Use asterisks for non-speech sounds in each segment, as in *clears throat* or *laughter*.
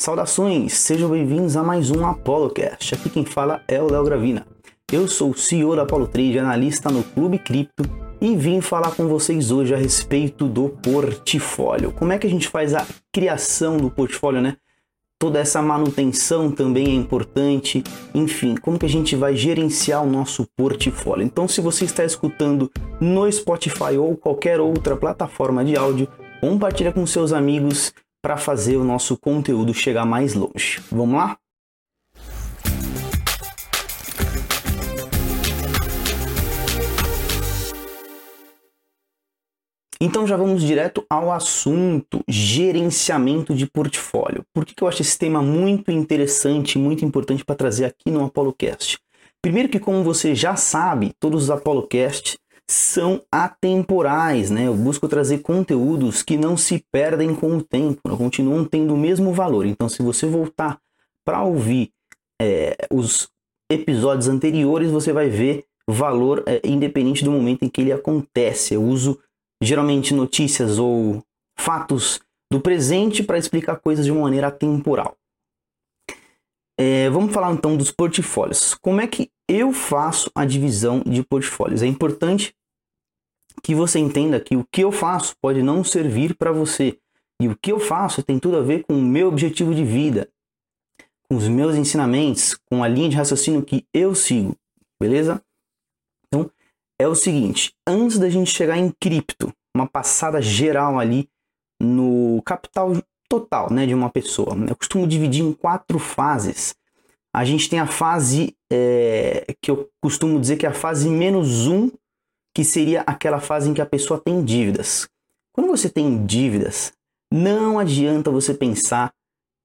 Saudações, sejam bem-vindos a mais um ApolloCast. Aqui quem fala é o Léo Gravina. Eu sou o CEO da Apollo Trade, analista no Clube Cripto e vim falar com vocês hoje a respeito do portfólio. Como é que a gente faz a criação do portfólio, né? Toda essa manutenção também é importante. Enfim, como que a gente vai gerenciar o nosso portfólio? Então, se você está escutando no Spotify ou qualquer outra plataforma de áudio, compartilha com seus amigos para fazer o nosso conteúdo chegar mais longe. Vamos lá? Então já vamos direto ao assunto, gerenciamento de portfólio. Por que, que eu acho esse tema muito interessante, muito importante para trazer aqui no ApolloCast? Primeiro que como você já sabe, todos os ApolloCast são atemporais, né? Eu busco trazer conteúdos que não se perdem com o tempo, né? continuam tendo o mesmo valor. Então, se você voltar para ouvir é, os episódios anteriores, você vai ver valor é, independente do momento em que ele acontece. Eu uso geralmente notícias ou fatos do presente para explicar coisas de uma maneira atemporal. É, vamos falar então dos portfólios. Como é que eu faço a divisão de portfólios? É importante que você entenda que o que eu faço pode não servir para você. E o que eu faço tem tudo a ver com o meu objetivo de vida, com os meus ensinamentos, com a linha de raciocínio que eu sigo, beleza? Então, é o seguinte, antes da gente chegar em cripto, uma passada geral ali no capital total, né, de uma pessoa. Eu costumo dividir em quatro fases. A gente tem a fase é, que eu costumo dizer que é a fase menos um que seria aquela fase em que a pessoa tem dívidas. Quando você tem dívidas, não adianta você pensar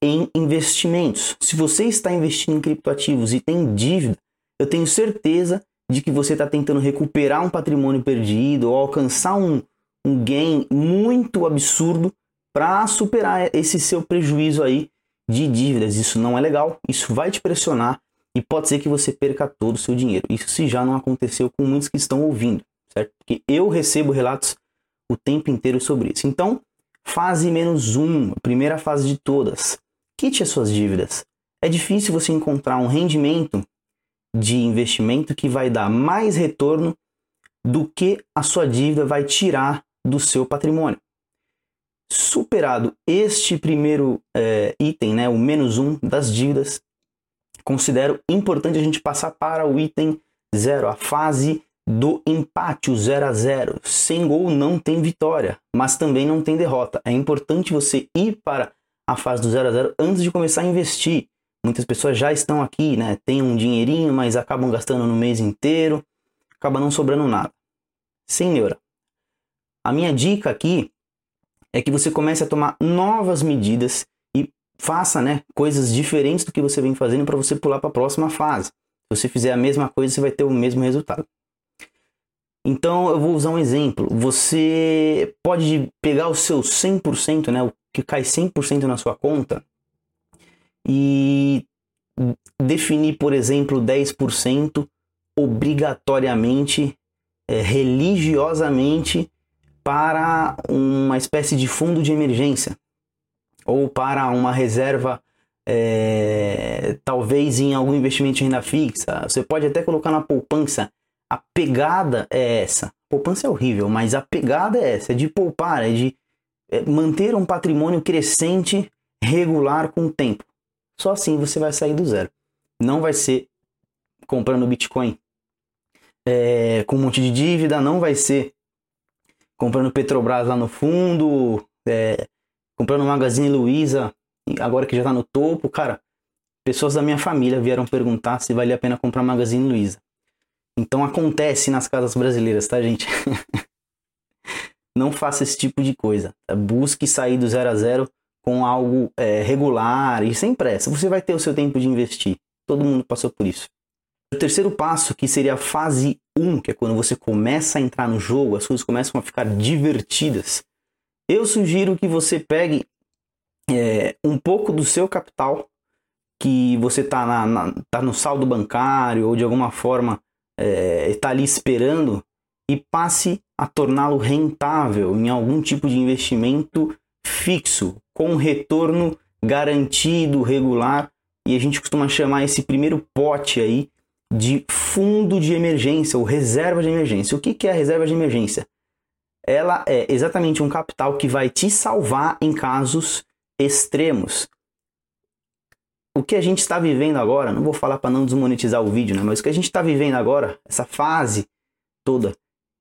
em investimentos. Se você está investindo em criptoativos e tem dívida, eu tenho certeza de que você está tentando recuperar um patrimônio perdido ou alcançar um, um gain muito absurdo para superar esse seu prejuízo aí de dívidas. Isso não é legal, isso vai te pressionar e pode ser que você perca todo o seu dinheiro. Isso se já não aconteceu com muitos que estão ouvindo certo? Porque eu recebo relatos o tempo inteiro sobre isso. Então, fase menos um, primeira fase de todas, quite as suas dívidas. É difícil você encontrar um rendimento de investimento que vai dar mais retorno do que a sua dívida vai tirar do seu patrimônio. Superado este primeiro é, item, né, o menos um das dívidas, considero importante a gente passar para o item zero, a fase do empate, o 0 a 0. Sem gol não tem vitória, mas também não tem derrota. É importante você ir para a fase do 0 a 0 antes de começar a investir. Muitas pessoas já estão aqui, né? Tem um dinheirinho, mas acabam gastando no mês inteiro, acaba não sobrando nada. Sem neura. A minha dica aqui é que você comece a tomar novas medidas e faça, né, coisas diferentes do que você vem fazendo para você pular para a próxima fase. Se você fizer a mesma coisa, você vai ter o mesmo resultado. Então eu vou usar um exemplo. Você pode pegar o seu 100%, né, o que cai 100% na sua conta e definir, por exemplo, 10% obrigatoriamente, é, religiosamente para uma espécie de fundo de emergência ou para uma reserva, é, talvez em algum investimento de renda fixa. Você pode até colocar na poupança a pegada é essa. Poupança é horrível, mas a pegada é essa, é de poupar, é de é, manter um patrimônio crescente, regular com o tempo. Só assim você vai sair do zero. Não vai ser comprando Bitcoin é, com um monte de dívida, não vai ser comprando Petrobras lá no fundo, é, comprando Magazine Luiza, agora que já está no topo. Cara, pessoas da minha família vieram perguntar se valia a pena comprar Magazine Luiza. Então acontece nas casas brasileiras, tá, gente? *laughs* Não faça esse tipo de coisa. Tá? Busque sair do zero a zero com algo é, regular e sem pressa. Você vai ter o seu tempo de investir. Todo mundo passou por isso. O terceiro passo, que seria a fase 1, que é quando você começa a entrar no jogo, as coisas começam a ficar divertidas. Eu sugiro que você pegue é, um pouco do seu capital, que você está tá no saldo bancário ou de alguma forma é, está ali esperando e passe a torná-lo rentável em algum tipo de investimento fixo, com retorno garantido, regular, e a gente costuma chamar esse primeiro pote aí de fundo de emergência ou reserva de emergência. O que é a reserva de emergência? Ela é exatamente um capital que vai te salvar em casos extremos. O que a gente está vivendo agora, não vou falar para não desmonetizar o vídeo, né? mas o que a gente está vivendo agora, essa fase toda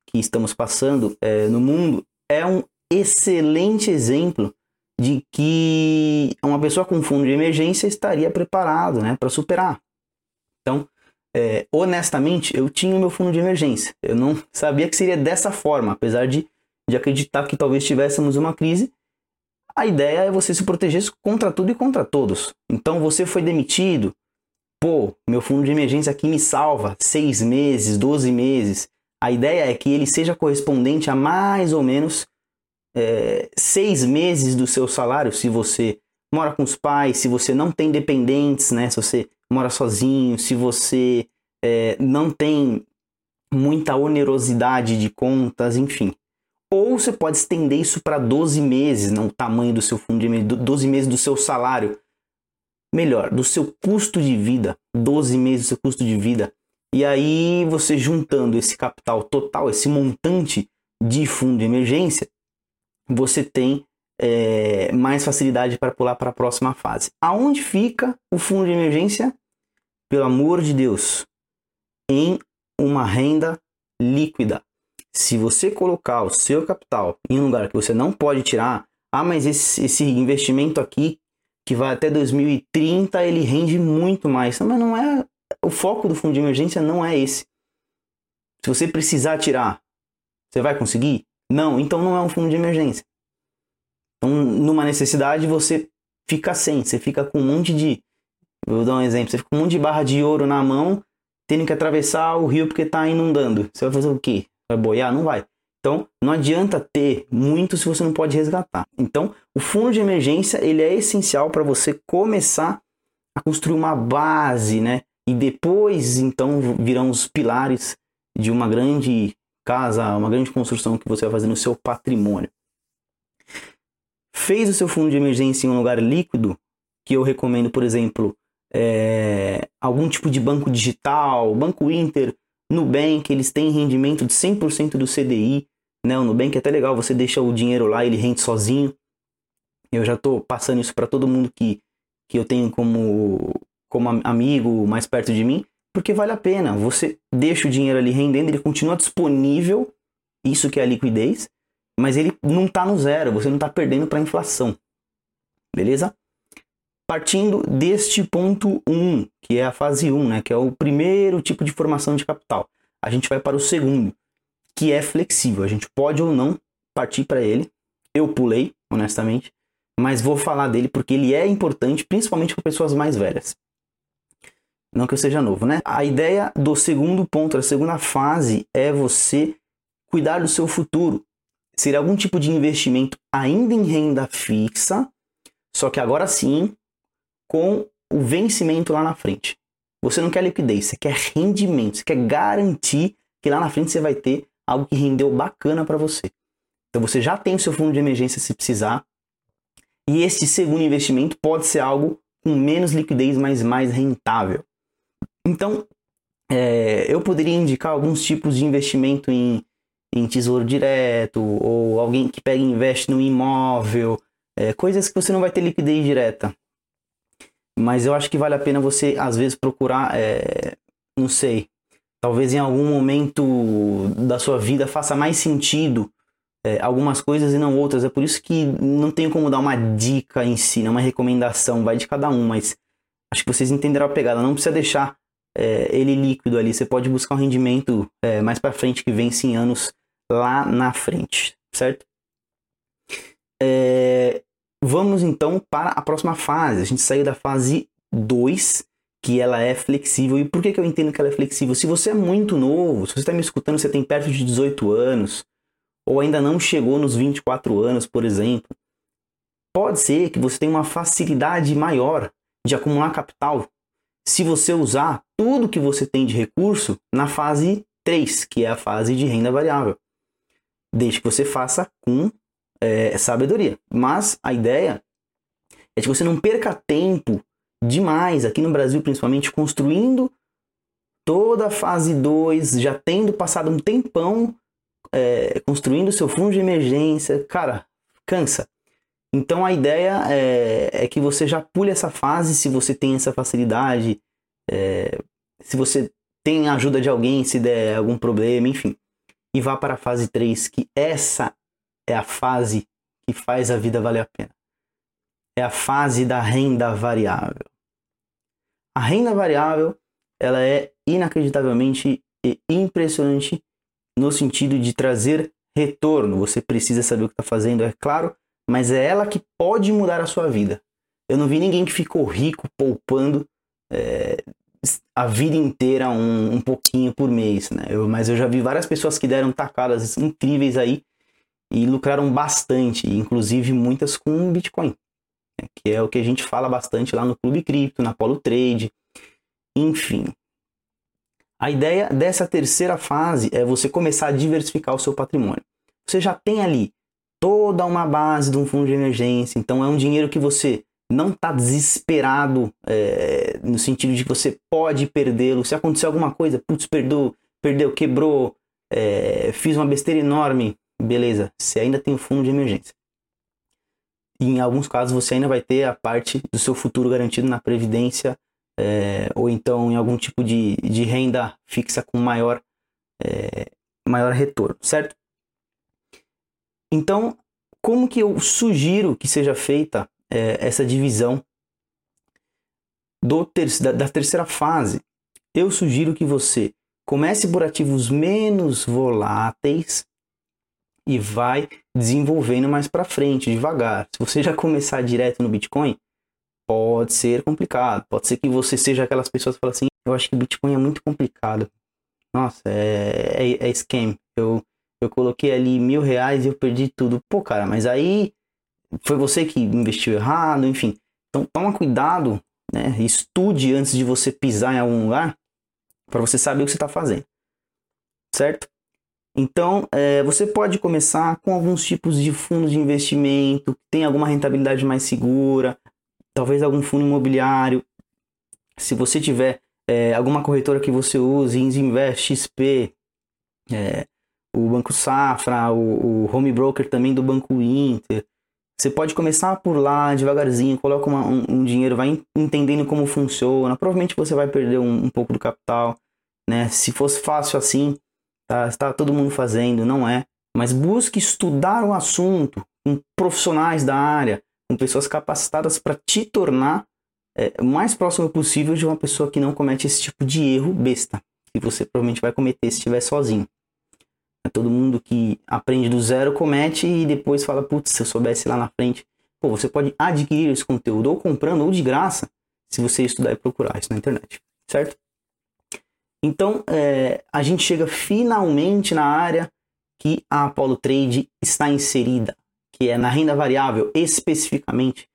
que estamos passando é, no mundo, é um excelente exemplo de que uma pessoa com fundo de emergência estaria preparado né, para superar. Então, é, honestamente, eu tinha o meu fundo de emergência. Eu não sabia que seria dessa forma, apesar de, de acreditar que talvez tivéssemos uma crise. A ideia é você se proteger contra tudo e contra todos. Então, você foi demitido. Pô, meu fundo de emergência aqui me salva seis meses, 12 meses. A ideia é que ele seja correspondente a mais ou menos é, seis meses do seu salário, se você mora com os pais, se você não tem dependentes, né? Se você mora sozinho, se você é, não tem muita onerosidade de contas, enfim. Ou você pode estender isso para 12 meses, não o tamanho do seu fundo de emergência, 12 meses do seu salário. Melhor, do seu custo de vida, 12 meses do seu custo de vida. E aí você juntando esse capital total, esse montante de fundo de emergência, você tem é, mais facilidade para pular para a próxima fase. Aonde fica o fundo de emergência? Pelo amor de Deus, em uma renda líquida. Se você colocar o seu capital em um lugar que você não pode tirar, ah, mas esse, esse investimento aqui que vai até 2030 ele rende muito mais. Mas não é o foco do fundo de emergência não é esse. Se você precisar tirar, você vai conseguir? Não, então não é um fundo de emergência. Então, numa necessidade, você fica sem, você fica com um monte de. Vou dar um exemplo: você fica com um monte de barra de ouro na mão, tendo que atravessar o rio porque está inundando. Você vai fazer o quê? Vai boiar? Não vai. Então, não adianta ter muito se você não pode resgatar. Então, o fundo de emergência ele é essencial para você começar a construir uma base, né? E depois, então, virão os pilares de uma grande casa, uma grande construção que você vai fazer no seu patrimônio. Fez o seu fundo de emergência em um lugar líquido, que eu recomendo, por exemplo, é, algum tipo de banco digital, Banco Inter, Nubank, eles têm rendimento de 100% do CDI. Né? O Nubank é até legal, você deixa o dinheiro lá, ele rende sozinho. Eu já estou passando isso para todo mundo que, que eu tenho como, como amigo mais perto de mim porque vale a pena. Você deixa o dinheiro ali rendendo, ele continua disponível, isso que é a liquidez, mas ele não está no zero, você não está perdendo para a inflação. Beleza? Partindo deste ponto 1, um, que é a fase 1, né, que é o primeiro tipo de formação de capital, a gente vai para o segundo, que é flexível. A gente pode ou não partir para ele. Eu pulei, honestamente, mas vou falar dele porque ele é importante, principalmente para pessoas mais velhas. Não que eu seja novo, né? A ideia do segundo ponto, a segunda fase, é você cuidar do seu futuro. Seria algum tipo de investimento ainda em renda fixa, só que agora sim, com o vencimento lá na frente. Você não quer liquidez, você quer rendimento, você quer garantir que lá na frente você vai ter algo que rendeu bacana para você. Então você já tem o seu fundo de emergência se precisar. E esse segundo investimento pode ser algo com menos liquidez, mas mais rentável. Então, é, eu poderia indicar alguns tipos de investimento em, em tesouro direto, ou alguém que pega e investe no imóvel, é, coisas que você não vai ter liquidez direta. Mas eu acho que vale a pena você, às vezes, procurar, é, não sei, talvez em algum momento da sua vida faça mais sentido é, algumas coisas e não outras. É por isso que não tenho como dar uma dica em si, não uma recomendação, vai de cada um, mas acho que vocês entenderam a pegada. Não precisa deixar é, ele líquido ali. Você pode buscar um rendimento mais para frente que vence em anos lá na frente, certo? É, vamos então para a próxima fase. A gente saiu da fase 2, que ela é flexível. E por que, que eu entendo que ela é flexível? Se você é muito novo, se você está me escutando, você tem perto de 18 anos, ou ainda não chegou nos 24 anos, por exemplo, pode ser que você tenha uma facilidade maior de acumular capital se você usar tudo que você tem de recurso na fase 3, que é a fase de renda variável. Desde que você faça com é, sabedoria. Mas a ideia é que você não perca tempo demais, aqui no Brasil principalmente, construindo toda a fase 2, já tendo passado um tempão é, construindo seu fundo de emergência. Cara, cansa. Então a ideia é, é, que você já pule essa fase se você tem essa facilidade, é, se você tem a ajuda de alguém, se der algum problema, enfim. E vá para a fase 3, que essa é a fase que faz a vida valer a pena. É a fase da renda variável. A renda variável, ela é inacreditavelmente impressionante no sentido de trazer retorno. Você precisa saber o que está fazendo, é claro, mas é ela que pode mudar a sua vida. Eu não vi ninguém que ficou rico poupando é, a vida inteira um, um pouquinho por mês, né? Eu, mas eu já vi várias pessoas que deram tacadas incríveis aí e lucraram bastante, inclusive muitas com Bitcoin, né? que é o que a gente fala bastante lá no Clube Cripto, na Polo Trade, enfim. A ideia dessa terceira fase é você começar a diversificar o seu patrimônio. Você já tem ali toda uma base de um fundo de emergência, então é um dinheiro que você não está desesperado é, no sentido de que você pode perdê-lo. Se acontecer alguma coisa, putz, perdeu, perdeu, quebrou, é, fiz uma besteira enorme, beleza, você ainda tem o fundo de emergência. E em alguns casos você ainda vai ter a parte do seu futuro garantido na previdência é, ou então em algum tipo de, de renda fixa com maior, é, maior retorno, certo? Então, como que eu sugiro que seja feita é, essa divisão do da, da terceira fase? Eu sugiro que você comece por ativos menos voláteis e vai desenvolvendo mais para frente, devagar. Se você já começar direto no Bitcoin, pode ser complicado. Pode ser que você seja aquelas pessoas que falam assim: eu acho que Bitcoin é muito complicado. Nossa, é, é, é scam. Eu, eu coloquei ali mil reais e eu perdi tudo. Pô, cara, mas aí foi você que investiu errado, enfim. Então toma cuidado, né? Estude antes de você pisar em algum lugar para você saber o que você está fazendo, certo? Então, é, você pode começar com alguns tipos de fundos de investimento, que tem alguma rentabilidade mais segura, talvez algum fundo imobiliário. Se você tiver é, alguma corretora que você use, Invest, XP, é, o Banco Safra, o, o, Home Broker também do Banco Inter. Você pode começar por lá devagarzinho, coloca uma, um, um, dinheiro, vai entendendo como funciona. Provavelmente você vai perder um, um pouco do capital, né? Se fosse fácil assim, tá, está todo mundo fazendo, não é. Mas busque estudar o assunto com profissionais da área, com pessoas capacitadas para te tornar é, o mais próximo possível de uma pessoa que não comete esse tipo de erro besta, que você provavelmente vai cometer se estiver sozinho. É todo mundo que aprende do zero comete e depois fala, putz, se eu soubesse lá na frente. Pô, você pode adquirir esse conteúdo ou comprando ou de graça, se você estudar e procurar isso na internet, certo? Então, é, a gente chega finalmente na área que a Apollo Trade está inserida que é na renda variável, especificamente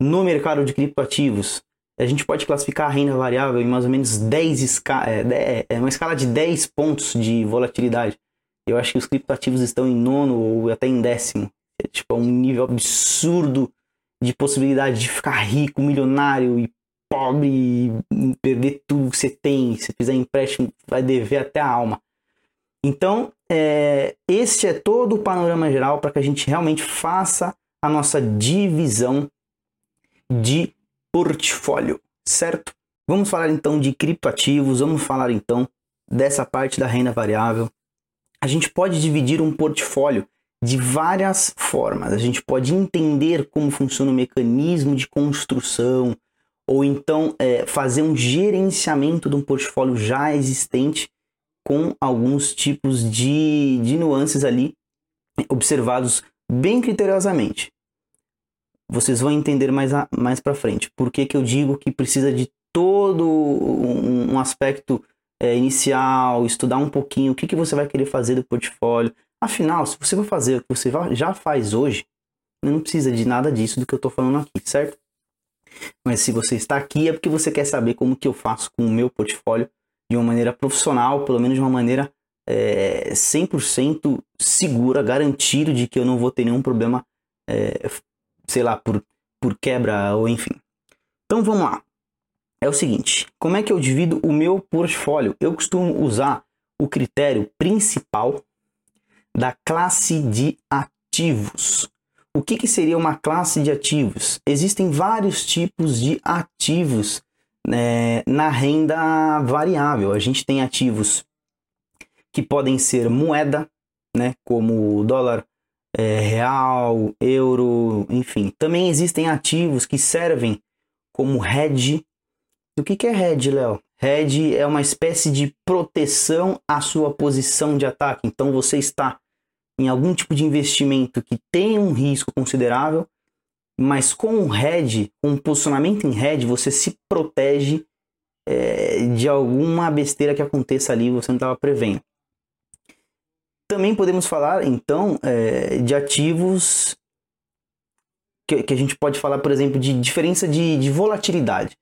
no mercado de criptoativos, a gente pode classificar a renda variável em mais ou menos 10 esca é, é uma escala de 10 pontos de volatilidade. Eu acho que os criptoativos estão em nono ou até em décimo. É tipo um nível absurdo de possibilidade de ficar rico, milionário e pobre perder tudo que você tem. Se fizer empréstimo, vai dever até a alma. Então, é, este é todo o panorama geral para que a gente realmente faça a nossa divisão de portfólio, certo? Vamos falar então de criptoativos, vamos falar então dessa parte da renda variável. A gente pode dividir um portfólio de várias formas. A gente pode entender como funciona o mecanismo de construção, ou então é, fazer um gerenciamento de um portfólio já existente com alguns tipos de, de nuances ali observados bem criteriosamente. Vocês vão entender mais, a, mais para frente. Por que, que eu digo que precisa de todo um, um aspecto é, inicial, estudar um pouquinho o que, que você vai querer fazer do portfólio. Afinal, se você for fazer o que você já faz hoje, não precisa de nada disso do que eu estou falando aqui, certo? Mas se você está aqui é porque você quer saber como que eu faço com o meu portfólio de uma maneira profissional, pelo menos de uma maneira é, 100% segura, garantido de que eu não vou ter nenhum problema, é, sei lá, por por quebra ou enfim. Então vamos lá. É o seguinte, como é que eu divido o meu portfólio? Eu costumo usar o critério principal da classe de ativos. O que, que seria uma classe de ativos? Existem vários tipos de ativos né, na renda variável. A gente tem ativos que podem ser moeda, né, como dólar é, real, euro, enfim. Também existem ativos que servem como hedge. O que, que é hedge, Léo? Hedge é uma espécie de proteção à sua posição de ataque. Então você está em algum tipo de investimento que tem um risco considerável, mas com hedge, com um posicionamento em hedge, você se protege é, de alguma besteira que aconteça ali você não estava prevendo. Também podemos falar, então, é, de ativos que, que, a gente pode falar, por exemplo, de diferença de, de volatilidade.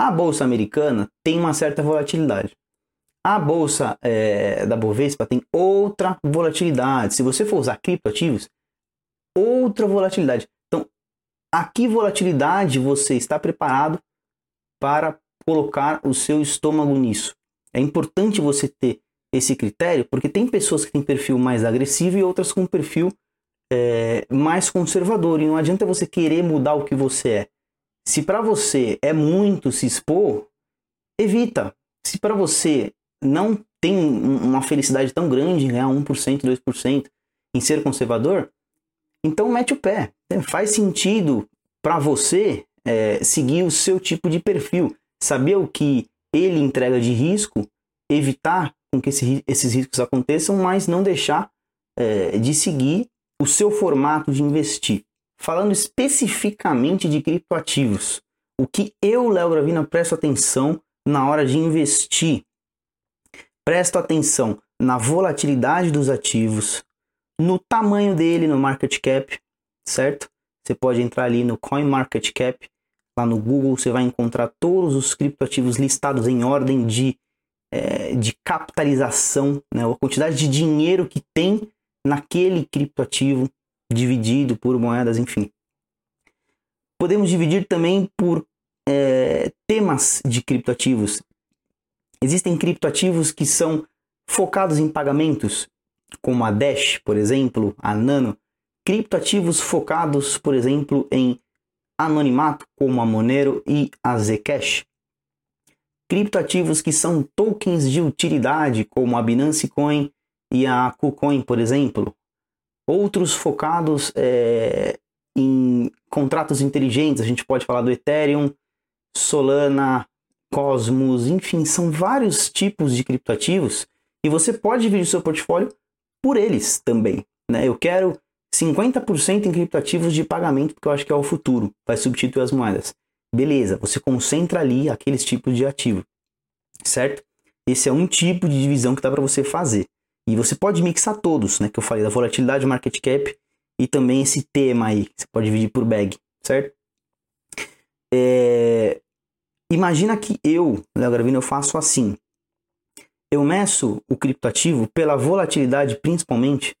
A bolsa americana tem uma certa volatilidade. A bolsa é, da Bovespa tem outra volatilidade. Se você for usar criptoativos, outra volatilidade. Então, a que volatilidade você está preparado para colocar o seu estômago nisso? É importante você ter esse critério, porque tem pessoas que têm perfil mais agressivo e outras com perfil é, mais conservador. E não adianta você querer mudar o que você é. Se para você é muito se expor, evita. Se para você não tem uma felicidade tão grande em ganhar 1%, 2%, em ser conservador, então mete o pé. Faz sentido para você é, seguir o seu tipo de perfil, saber o que ele entrega de risco, evitar com que esse, esses riscos aconteçam, mas não deixar é, de seguir o seu formato de investir. Falando especificamente de criptoativos, o que eu, Léo Gravina, presto atenção na hora de investir Presto atenção na volatilidade dos ativos, no tamanho dele no market cap, certo? Você pode entrar ali no CoinMarketCap, lá no Google você vai encontrar todos os criptoativos listados em ordem de, é, de capitalização, né? a quantidade de dinheiro que tem naquele criptoativo dividido por moedas, enfim. Podemos dividir também por é, temas de criptoativos. Existem criptoativos que são focados em pagamentos, como a Dash, por exemplo, a Nano. Criptoativos focados, por exemplo, em anonimato, como a Monero e a Zcash. Criptoativos que são tokens de utilidade, como a Binance Coin e a KuCoin, por exemplo. Outros focados é, em contratos inteligentes, a gente pode falar do Ethereum, Solana, Cosmos, enfim, são vários tipos de criptoativos e você pode dividir o seu portfólio por eles também. Né? Eu quero 50% em criptoativos de pagamento porque eu acho que é o futuro, vai substituir as moedas. Beleza, você concentra ali aqueles tipos de ativo, certo? Esse é um tipo de divisão que dá para você fazer. E você pode mixar todos, né? Que eu falei da volatilidade, market cap e também esse tema aí, você pode dividir por bag, certo? É, Imagina que eu, Léo Gravino, eu faço assim. Eu meço o criptoativo pela volatilidade principalmente,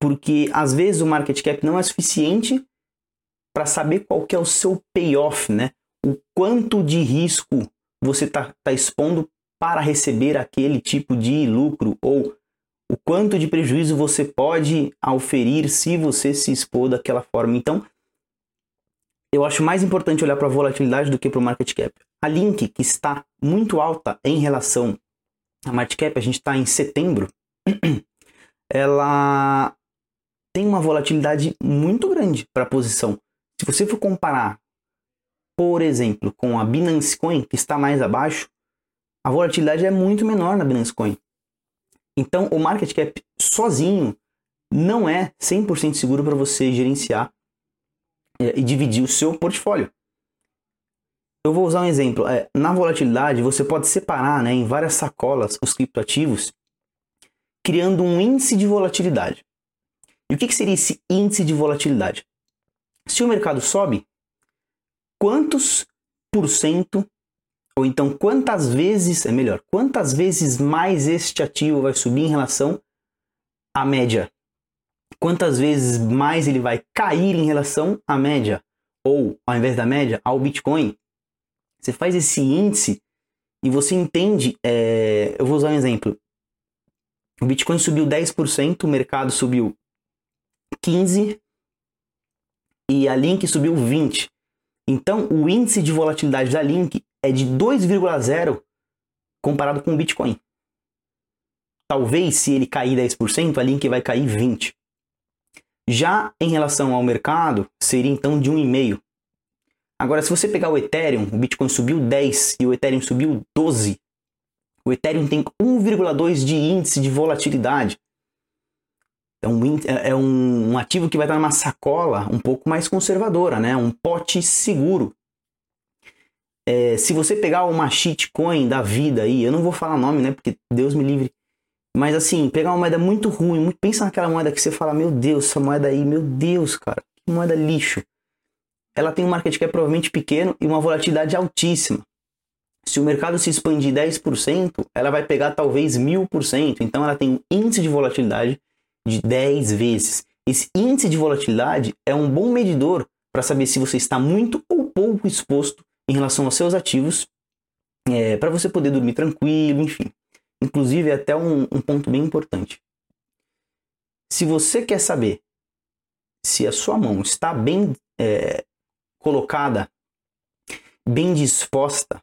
porque às vezes o market cap não é suficiente para saber qual que é o seu payoff, né? O quanto de risco você está tá expondo para receber aquele tipo de lucro ou o quanto de prejuízo você pode auferir se você se expor daquela forma. Então, eu acho mais importante olhar para a volatilidade do que para o market cap. A Link, que está muito alta em relação à market cap, a gente está em setembro, *clears throat* ela tem uma volatilidade muito grande para a posição. Se você for comparar, por exemplo, com a Binance Coin, que está mais abaixo, a volatilidade é muito menor na Binance Coin. Então, o market cap sozinho não é 100% seguro para você gerenciar e dividir o seu portfólio. Eu vou usar um exemplo. É, na volatilidade, você pode separar né, em várias sacolas os criptoativos, criando um índice de volatilidade. E o que, que seria esse índice de volatilidade? Se o mercado sobe, quantos por cento, ou então quantas vezes, é melhor, quantas vezes mais este ativo vai subir em relação à média quantas vezes mais ele vai cair em relação à média, ou ao invés da média, ao Bitcoin, você faz esse índice e você entende. É, eu vou usar um exemplo. O Bitcoin subiu 10%, o mercado subiu 15% e a Link subiu 20%. Então, o índice de volatilidade da Link é de 2,0 comparado com o Bitcoin. Talvez, se ele cair 10%, a Link vai cair 20%. Já em relação ao mercado, seria então de 1,5%. Agora, se você pegar o Ethereum, o Bitcoin subiu 10 e o Ethereum subiu 12. O Ethereum tem 1,2 de índice de volatilidade. É um, é um, um ativo que vai estar numa sacola um pouco mais conservadora, né? um pote seguro. É, se você pegar uma shitcoin da vida aí, eu não vou falar nome, né? Porque Deus me livre mas assim, pegar uma moeda muito ruim, pensa naquela moeda que você fala, meu Deus, essa moeda aí, meu Deus, cara, que moeda lixo. Ela tem um market cap provavelmente pequeno e uma volatilidade altíssima. Se o mercado se expandir 10%, ela vai pegar talvez 1000%. Então ela tem um índice de volatilidade de 10 vezes. Esse índice de volatilidade é um bom medidor para saber se você está muito ou pouco exposto em relação aos seus ativos, é, para você poder dormir tranquilo, enfim. Inclusive, é até um, um ponto bem importante. Se você quer saber se a sua mão está bem é, colocada, bem disposta,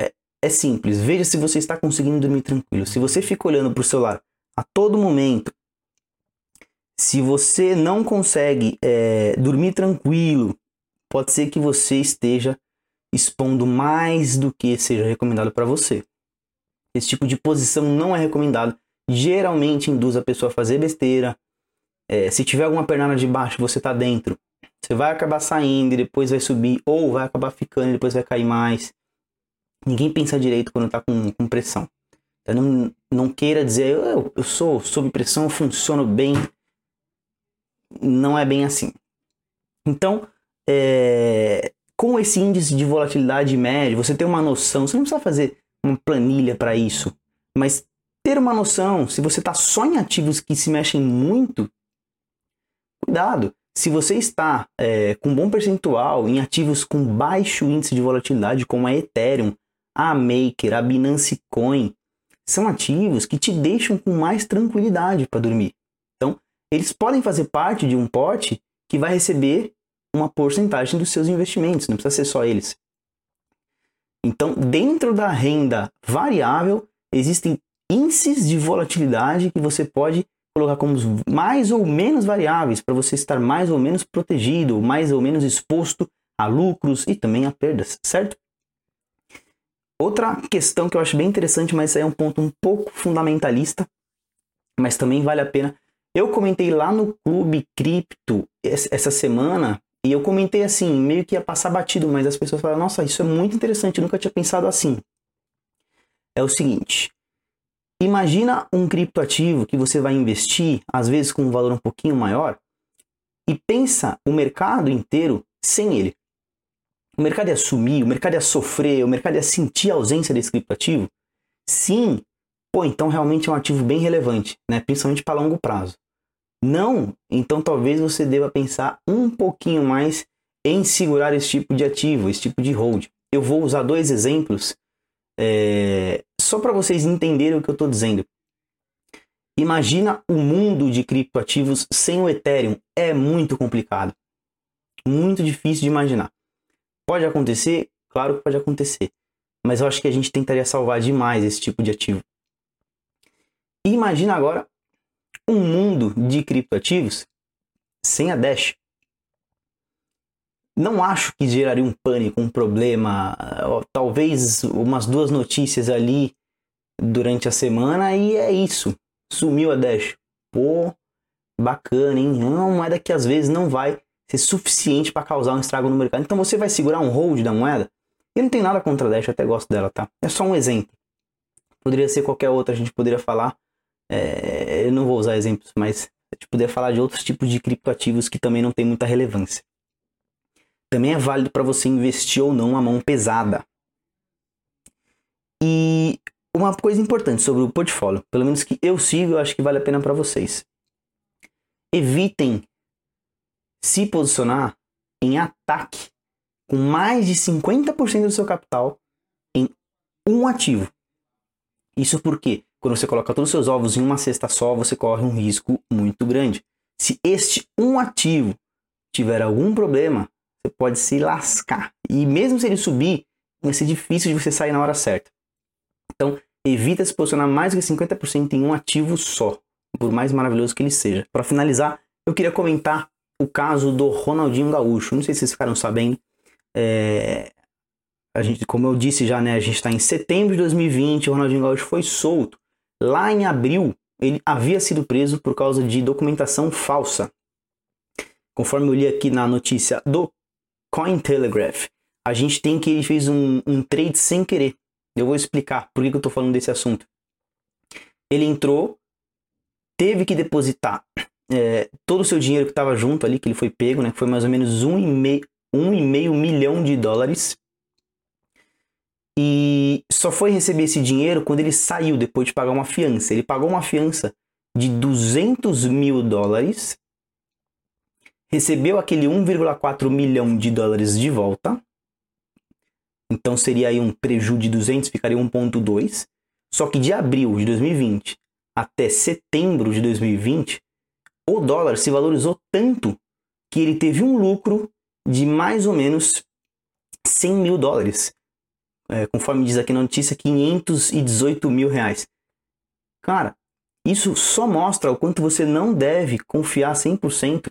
é, é, simples. Veja se você está conseguindo dormir tranquilo. Se você fica olhando para o celular a todo momento, se você não consegue é, dormir tranquilo, pode ser que você esteja expondo mais do que seja recomendado para você. Esse tipo de posição não é recomendado. Geralmente induz a pessoa a fazer besteira. É, se tiver alguma pernada de baixo, você está dentro. Você vai acabar saindo e depois vai subir, ou vai acabar ficando e depois vai cair mais. Ninguém pensa direito quando está com, com, pressão. Então, não, não queira dizer, eu, eu sou sob pressão, eu funciono bem. Não é bem assim. Então, é, com esse índice de volatilidade médio, você tem uma noção, você não precisa fazer uma planilha para isso. Mas ter uma noção, se você está só em ativos que se mexem muito, cuidado. Se você está é, com bom percentual em ativos com baixo índice de volatilidade, como a Ethereum, a Maker, a Binance Coin, são ativos que te deixam com mais tranquilidade para dormir. Então, eles podem fazer parte de um pote que vai receber uma porcentagem dos seus investimentos, não precisa ser só eles. Então, dentro da renda variável, existem índices de volatilidade que você pode colocar como mais ou menos variáveis para você estar mais ou menos protegido, mais ou menos exposto a lucros e também a perdas, certo? Outra questão que eu acho bem interessante, mas é um ponto um pouco fundamentalista, mas também vale a pena. Eu comentei lá no Clube Cripto essa semana e eu comentei assim, meio que ia passar batido, mas as pessoas falaram: Nossa, isso é muito interessante, eu nunca tinha pensado assim. É o seguinte: imagina um criptoativo que você vai investir, às vezes com um valor um pouquinho maior, e pensa o mercado inteiro sem ele. O mercado ia sumir, o mercado ia sofrer, o mercado ia sentir a ausência desse criptoativo? Sim, pô, então realmente é um ativo bem relevante, né? principalmente para longo prazo. Não, então talvez você deva pensar um pouquinho mais em segurar esse tipo de ativo, esse tipo de hold. Eu vou usar dois exemplos é, só para vocês entenderem o que eu estou dizendo. Imagina o mundo de criptoativos sem o Ethereum. É muito complicado. Muito difícil de imaginar. Pode acontecer? Claro que pode acontecer. Mas eu acho que a gente tentaria salvar demais esse tipo de ativo. Imagina agora um mundo de criptoativos sem a Dash. Não acho que geraria um pânico, um problema, talvez umas duas notícias ali durante a semana e é isso. Sumiu a Dash. Pô, bacana, hein? É uma moeda que às vezes não vai ser suficiente para causar um estrago no mercado. Então você vai segurar um hold da moeda. Eu não tenho nada contra a Dash, eu até gosto dela, tá? É só um exemplo. Poderia ser qualquer outra, a gente poderia falar é, eu não vou usar exemplos, mas a gente poderia falar de outros tipos de criptoativos que também não tem muita relevância. Também é válido para você investir ou não a mão pesada. E uma coisa importante sobre o portfólio, pelo menos que eu sigo, eu acho que vale a pena para vocês. Evitem se posicionar em ataque com mais de 50% do seu capital em um ativo. Isso porque quando você coloca todos os seus ovos em uma cesta só, você corre um risco muito grande. Se este um ativo tiver algum problema, você pode se lascar. E mesmo se ele subir, vai ser difícil de você sair na hora certa. Então, evita se posicionar mais do que 50% em um ativo só, por mais maravilhoso que ele seja. Para finalizar, eu queria comentar o caso do Ronaldinho Gaúcho. Não sei se vocês ficaram sabendo. É... A gente, como eu disse já, né, a gente está em setembro de 2020, o Ronaldinho Gaúcho foi solto. Lá em abril, ele havia sido preso por causa de documentação falsa. Conforme eu li aqui na notícia do Cointelegraph, a gente tem que ele fez um, um trade sem querer. Eu vou explicar por que, que eu estou falando desse assunto. Ele entrou, teve que depositar é, todo o seu dinheiro que estava junto ali, que ele foi pego, né? Foi mais ou menos um e meio, um e meio milhão de dólares. E só foi receber esse dinheiro quando ele saiu, depois de pagar uma fiança. Ele pagou uma fiança de 200 mil dólares, recebeu aquele 1,4 milhão de dólares de volta. Então seria aí um prejuízo de 200, ficaria 1,2. Só que de abril de 2020 até setembro de 2020, o dólar se valorizou tanto que ele teve um lucro de mais ou menos 100 mil dólares. É, conforme diz aqui na notícia, 518 mil reais. Cara, isso só mostra o quanto você não deve confiar 100%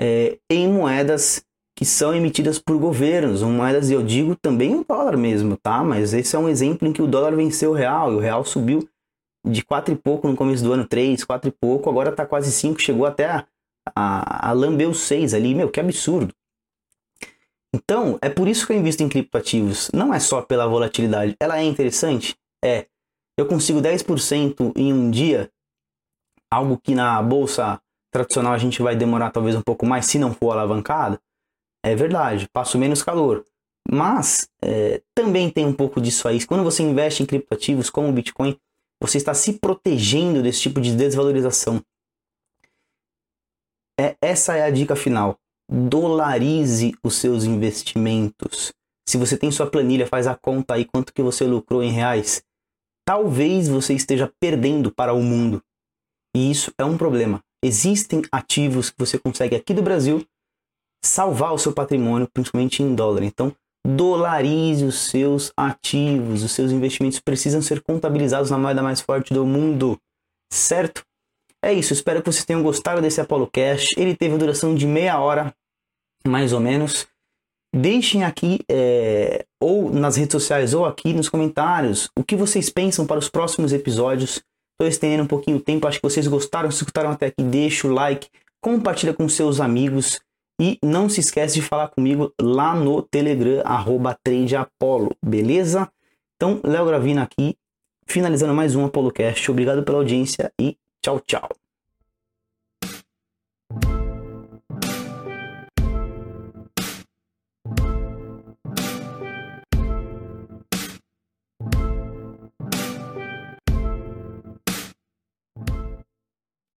é, em moedas que são emitidas por governos, moedas, eu digo também o dólar mesmo, tá? Mas esse é um exemplo em que o dólar venceu o real e o real subiu de 4 e pouco no começo do ano, 3, 4 e pouco, agora tá quase 5, chegou até a, a, a lamber os 6 ali, meu, que absurdo. Então, é por isso que eu invisto em criptoativos. Não é só pela volatilidade. Ela é interessante? É. Eu consigo 10% em um dia, algo que na bolsa tradicional a gente vai demorar talvez um pouco mais se não for alavancado. É verdade, passo menos calor. Mas é, também tem um pouco disso aí. Quando você investe em criptoativos como o Bitcoin, você está se protegendo desse tipo de desvalorização. É, essa é a dica final. Dolarize os seus investimentos. Se você tem sua planilha, faz a conta aí quanto que você lucrou em reais. Talvez você esteja perdendo para o mundo. E isso é um problema. Existem ativos que você consegue aqui do Brasil salvar o seu patrimônio, principalmente em dólar. Então, dolarize os seus ativos, os seus investimentos precisam ser contabilizados na moeda mais forte do mundo, certo? É isso, espero que vocês tenham gostado desse Apollo Cash. Ele teve a duração de meia hora, mais ou menos. Deixem aqui, é, ou nas redes sociais, ou aqui nos comentários, o que vocês pensam para os próximos episódios. Estou estendendo um pouquinho o tempo, acho que vocês gostaram, se escutaram até aqui, deixa o like, compartilha com seus amigos. E não se esquece de falar comigo lá no Telegram, arroba tradeapollo, beleza? Então, Léo Gravina aqui, finalizando mais um ApolloCast. Obrigado pela audiência e tchau, tchau.